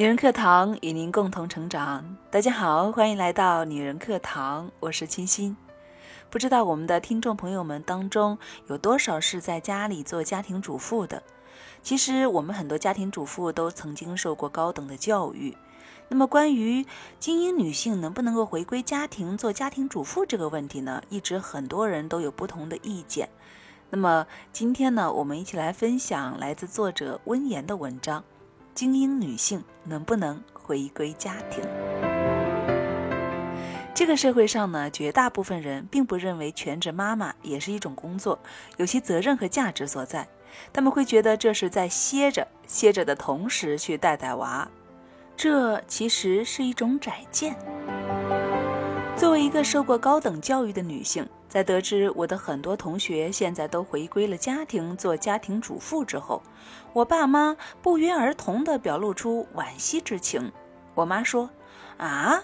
女人课堂与您共同成长。大家好，欢迎来到女人课堂，我是清新。不知道我们的听众朋友们当中有多少是在家里做家庭主妇的？其实我们很多家庭主妇都曾经受过高等的教育。那么关于精英女性能不能够回归家庭做家庭主妇这个问题呢，一直很多人都有不同的意见。那么今天呢，我们一起来分享来自作者温言的文章：精英女性能不能回归家庭？这个社会上呢，绝大部分人并不认为全职妈妈也是一种工作，有其责任和价值所在。他们会觉得这是在歇着，歇着的同时去带带娃，这其实是一种窄见。作为一个受过高等教育的女性，在得知我的很多同学现在都回归了家庭做家庭主妇之后，我爸妈不约而同地表露出惋惜之情。我妈说：“啊。”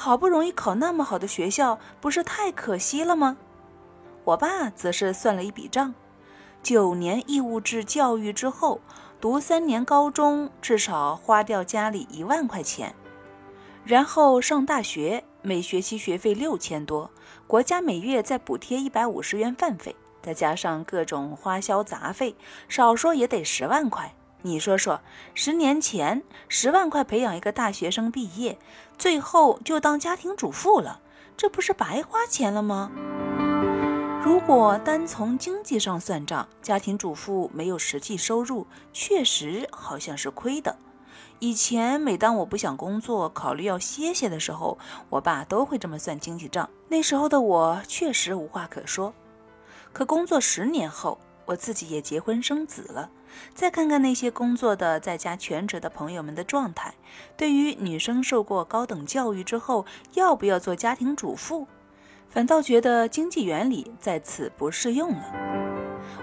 好不容易考那么好的学校，不是太可惜了吗？我爸则是算了一笔账：九年义务制教育之后，读三年高中至少花掉家里一万块钱，然后上大学，每学期学费六千多，国家每月再补贴一百五十元饭费，再加上各种花销杂费，少说也得十万块。你说说，十年前十万块培养一个大学生毕业，最后就当家庭主妇了，这不是白花钱了吗？如果单从经济上算账，家庭主妇没有实际收入，确实好像是亏的。以前每当我不想工作，考虑要歇歇的时候，我爸都会这么算经济账。那时候的我确实无话可说。可工作十年后，我自己也结婚生子了。再看看那些工作的在家全职的朋友们的状态，对于女生受过高等教育之后要不要做家庭主妇，反倒觉得经济原理在此不适用了。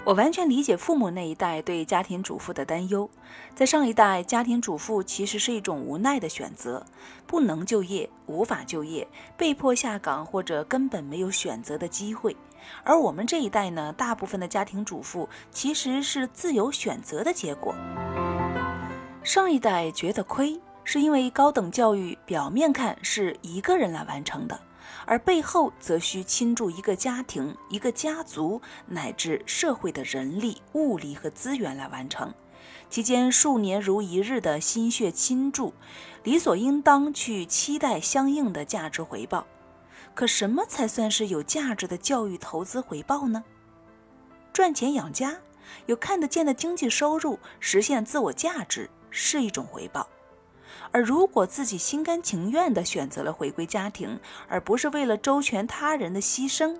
我完全理解父母那一代对家庭主妇的担忧，在上一代，家庭主妇其实是一种无奈的选择，不能就业，无法就业，被迫下岗或者根本没有选择的机会。而我们这一代呢，大部分的家庭主妇其实是自由选择的结果。上一代觉得亏，是因为高等教育表面看是一个人来完成的，而背后则需倾注一个家庭、一个家族乃至社会的人力、物力和资源来完成，期间数年如一日的心血倾注，理所应当去期待相应的价值回报。可什么才算是有价值的教育投资回报呢？赚钱养家，有看得见的经济收入，实现自我价值是一种回报。而如果自己心甘情愿地选择了回归家庭，而不是为了周全他人的牺牲，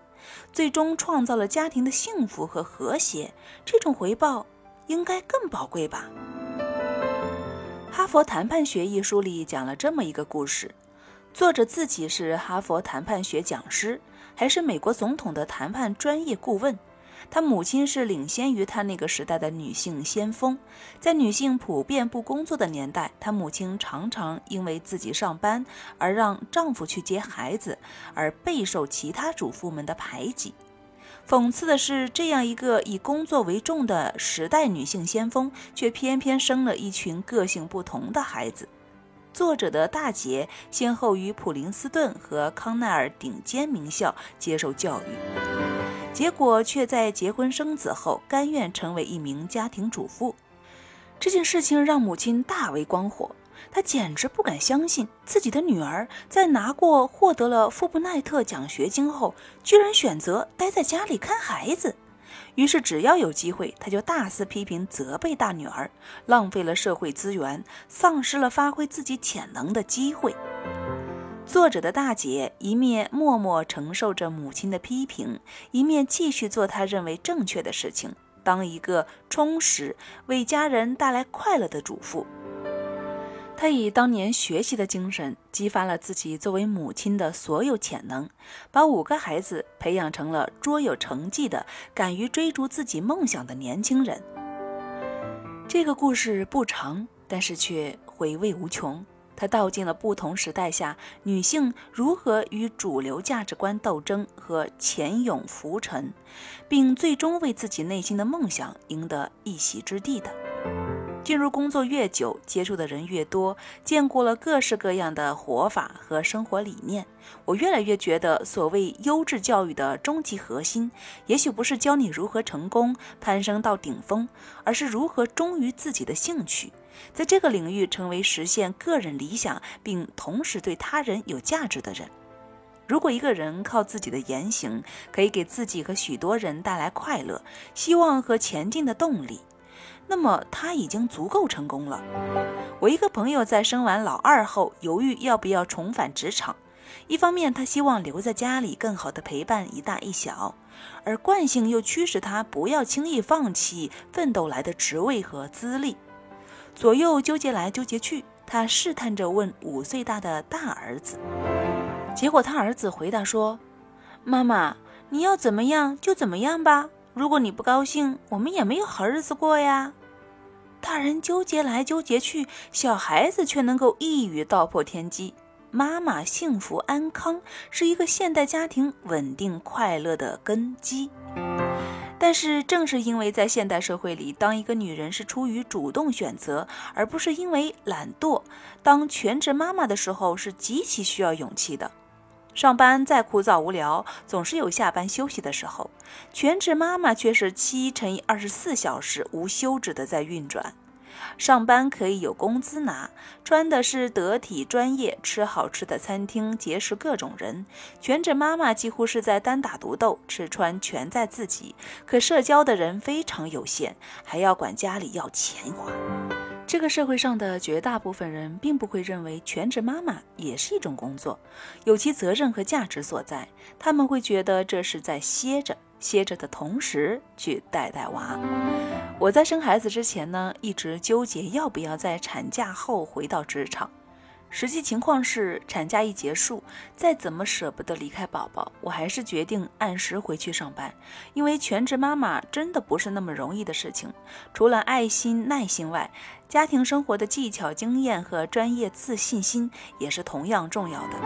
最终创造了家庭的幸福和和谐，这种回报应该更宝贵吧？《哈佛谈判学》一书里讲了这么一个故事。作者自己是哈佛谈判学讲师，还是美国总统的谈判专业顾问。她母亲是领先于她那个时代的女性先锋。在女性普遍不工作的年代，她母亲常常因为自己上班而让丈夫去接孩子，而备受其他主妇们的排挤。讽刺的是，这样一个以工作为重的时代女性先锋，却偏偏生了一群个性不同的孩子。作者的大姐先后于普林斯顿和康奈尔顶尖名校接受教育，结果却在结婚生子后甘愿成为一名家庭主妇。这件事情让母亲大为光火，她简直不敢相信自己的女儿在拿过获得了富布奈特奖学金后，居然选择待在家里看孩子。于是，只要有机会，他就大肆批评、责备大女儿，浪费了社会资源，丧失了发挥自己潜能的机会。作者的大姐一面默默承受着母亲的批评，一面继续做她认为正确的事情，当一个充实、为家人带来快乐的主妇。她以当年学习的精神，激发了自己作为母亲的所有潜能，把五个孩子培养成了卓有成绩的、敢于追逐自己梦想的年轻人。这个故事不长，但是却回味无穷。它道尽了不同时代下女性如何与主流价值观斗争和潜泳浮沉，并最终为自己内心的梦想赢得一席之地的。进入工作越久，接触的人越多，见过了各式各样的活法和生活理念，我越来越觉得，所谓优质教育的终极核心，也许不是教你如何成功攀升到顶峰，而是如何忠于自己的兴趣，在这个领域成为实现个人理想并同时对他人有价值的人。如果一个人靠自己的言行可以给自己和许多人带来快乐、希望和前进的动力，那么他已经足够成功了。我一个朋友在生完老二后，犹豫要不要重返职场。一方面，他希望留在家里更好的陪伴一大一小，而惯性又驱使他不要轻易放弃奋斗来的职位和资历。左右纠结来纠结去，他试探着问五岁大的大儿子，结果他儿子回答说：“妈妈，你要怎么样就怎么样吧。”如果你不高兴，我们也没有好日子过呀。大人纠结来纠结去，小孩子却能够一语道破天机。妈妈幸福安康是一个现代家庭稳定快乐的根基。但是，正是因为在现代社会里，当一个女人是出于主动选择，而不是因为懒惰，当全职妈妈的时候，是极其需要勇气的。上班再枯燥无聊，总是有下班休息的时候。全职妈妈却是七乘以二十四小时无休止的在运转。上班可以有工资拿，穿的是得体专业，吃好吃的餐厅，结识各种人。全职妈妈几乎是在单打独斗，吃穿全在自己，可社交的人非常有限，还要管家里要钱花。这个社会上的绝大部分人并不会认为全职妈妈也是一种工作，有其责任和价值所在。他们会觉得这是在歇着，歇着的同时去带带娃。我在生孩子之前呢，一直纠结要不要在产假后回到职场。实际情况是，产假一结束，再怎么舍不得离开宝宝，我还是决定按时回去上班。因为全职妈妈真的不是那么容易的事情，除了爱心、耐心外，家庭生活的技巧、经验和专业自信心也是同样重要的。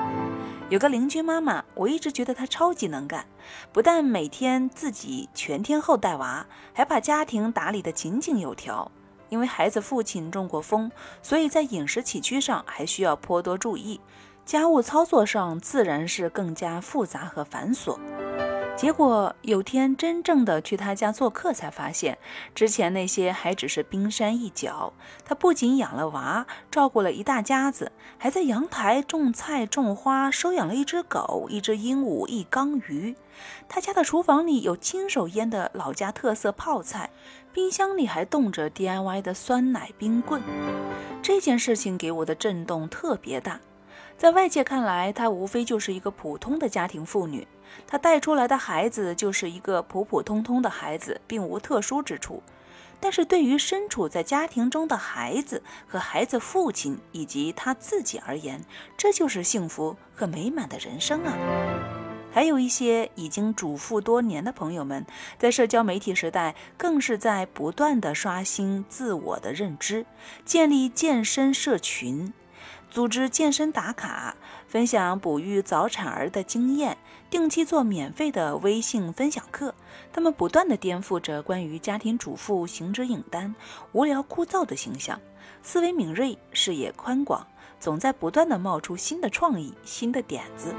有个邻居妈妈，我一直觉得她超级能干，不但每天自己全天候带娃，还把家庭打理得井井有条。因为孩子父亲中过风，所以在饮食起居上还需要颇多注意，家务操作上自然是更加复杂和繁琐。结果有天真正的去他家做客，才发现之前那些还只是冰山一角。他不仅养了娃，照顾了一大家子，还在阳台种菜种花，收养了一只狗、一只鹦鹉、一缸鱼。他家的厨房里有亲手腌的老家特色泡菜，冰箱里还冻着 DIY 的酸奶冰棍。这件事情给我的震动特别大。在外界看来，她无非就是一个普通的家庭妇女。他带出来的孩子就是一个普普通通的孩子，并无特殊之处。但是对于身处在家庭中的孩子和孩子父亲以及他自己而言，这就是幸福和美满的人生啊！还有一些已经主妇多年的朋友们，在社交媒体时代，更是在不断的刷新自我的认知，建立健身社群。组织健身打卡，分享哺育早产儿的经验，定期做免费的微信分享课。他们不断地颠覆着关于家庭主妇行之影单、无聊枯燥的形象。思维敏锐，视野宽广，总在不断地冒出新的创意、新的点子。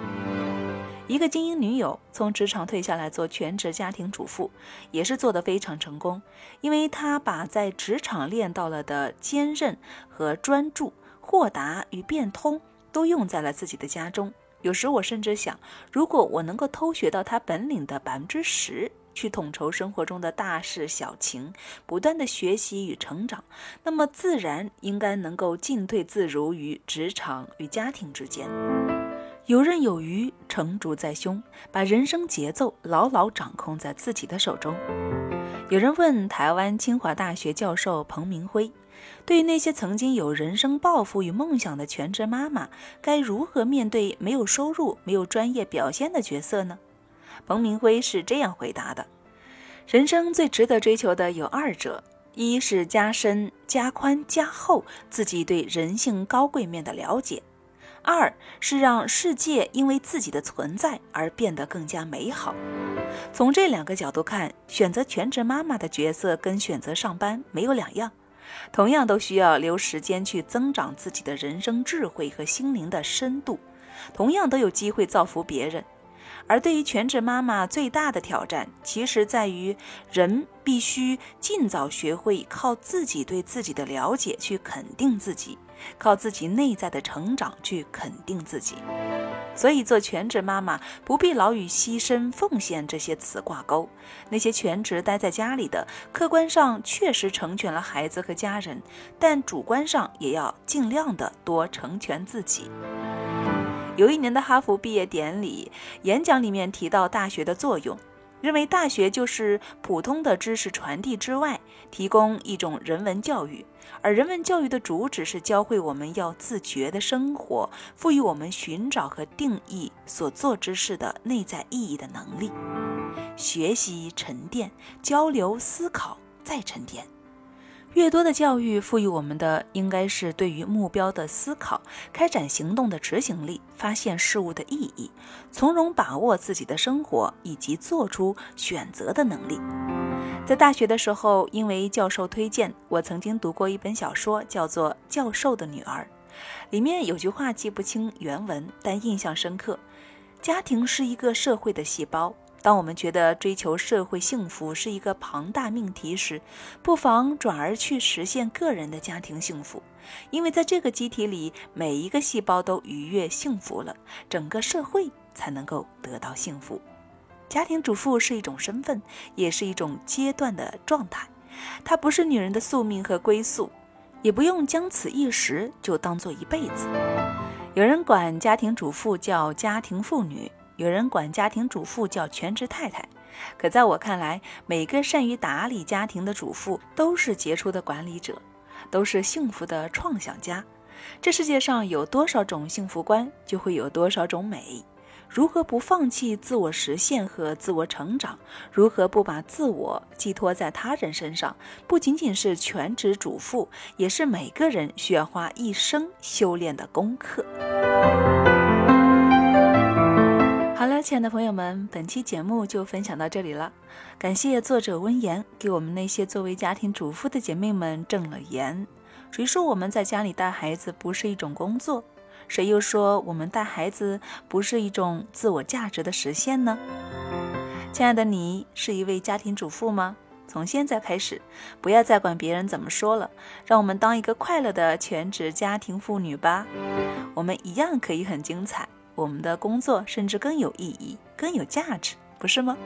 一个精英女友从职场退下来做全职家庭主妇，也是做得非常成功，因为她把在职场练到了的坚韧和专注。豁达与变通都用在了自己的家中。有时我甚至想，如果我能够偷学到他本领的百分之十，去统筹生活中的大事小情，不断的学习与成长，那么自然应该能够进退自如于职场与家庭之间，游刃有余，成竹在胸，把人生节奏牢牢掌控在自己的手中。有人问台湾清华大学教授彭明辉。对于那些曾经有人生抱负与梦想的全职妈妈，该如何面对没有收入、没有专业表现的角色呢？彭明辉是这样回答的：人生最值得追求的有二者，一是加深、加宽、加厚自己对人性高贵面的了解；二是让世界因为自己的存在而变得更加美好。从这两个角度看，选择全职妈妈的角色跟选择上班没有两样。同样都需要留时间去增长自己的人生智慧和心灵的深度，同样都有机会造福别人。而对于全职妈妈最大的挑战，其实在于人必须尽早学会靠自己对自己的了解去肯定自己，靠自己内在的成长去肯定自己。所以，做全职妈妈不必老与牺牲、奉献这些词挂钩。那些全职待在家里的，客观上确实成全了孩子和家人，但主观上也要尽量的多成全自己。有一年的哈佛毕业典礼演讲里面提到大学的作用，认为大学就是普通的知识传递之外，提供一种人文教育，而人文教育的主旨是教会我们要自觉的生活，赋予我们寻找和定义所做之事的内在意义的能力，学习沉淀，交流思考，再沉淀。越多的教育赋予我们的，应该是对于目标的思考、开展行动的执行力、发现事物的意义、从容把握自己的生活以及做出选择的能力。在大学的时候，因为教授推荐，我曾经读过一本小说，叫做《教授的女儿》，里面有句话记不清原文，但印象深刻：家庭是一个社会的细胞。当我们觉得追求社会幸福是一个庞大命题时，不妨转而去实现个人的家庭幸福，因为在这个机体里，每一个细胞都愉悦幸福了，整个社会才能够得到幸福。家庭主妇是一种身份，也是一种阶段的状态，它不是女人的宿命和归宿，也不用将此一时就当做一辈子。有人管家庭主妇叫家庭妇女。有人管家庭主妇叫全职太太，可在我看来，每个善于打理家庭的主妇都是杰出的管理者，都是幸福的创想家。这世界上有多少种幸福观，就会有多少种美。如何不放弃自我实现和自我成长？如何不把自我寄托在他人身上？不仅仅是全职主妇，也是每个人需要花一生修炼的功课。好了，亲爱的朋友们，本期节目就分享到这里了。感谢作者温言给我们那些作为家庭主妇的姐妹们正了言。谁说我们在家里带孩子不是一种工作？谁又说我们带孩子不是一种自我价值的实现呢？亲爱的，你是一位家庭主妇吗？从现在开始，不要再管别人怎么说了，让我们当一个快乐的全职家庭妇女吧。我们一样可以很精彩。我们的工作甚至更有意义、更有价值，不是吗？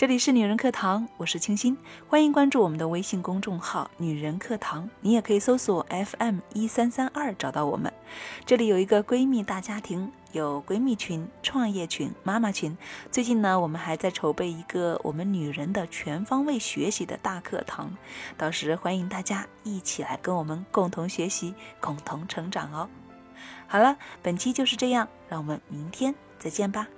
这里是女人课堂，我是清新，欢迎关注我们的微信公众号“女人课堂”，你也可以搜索 FM 一三三二找到我们。这里有一个闺蜜大家庭，有闺蜜群、创业群、妈妈群。最近呢，我们还在筹备一个我们女人的全方位学习的大课堂，到时欢迎大家一起来跟我们共同学习、共同成长哦。好了，本期就是这样，让我们明天再见吧。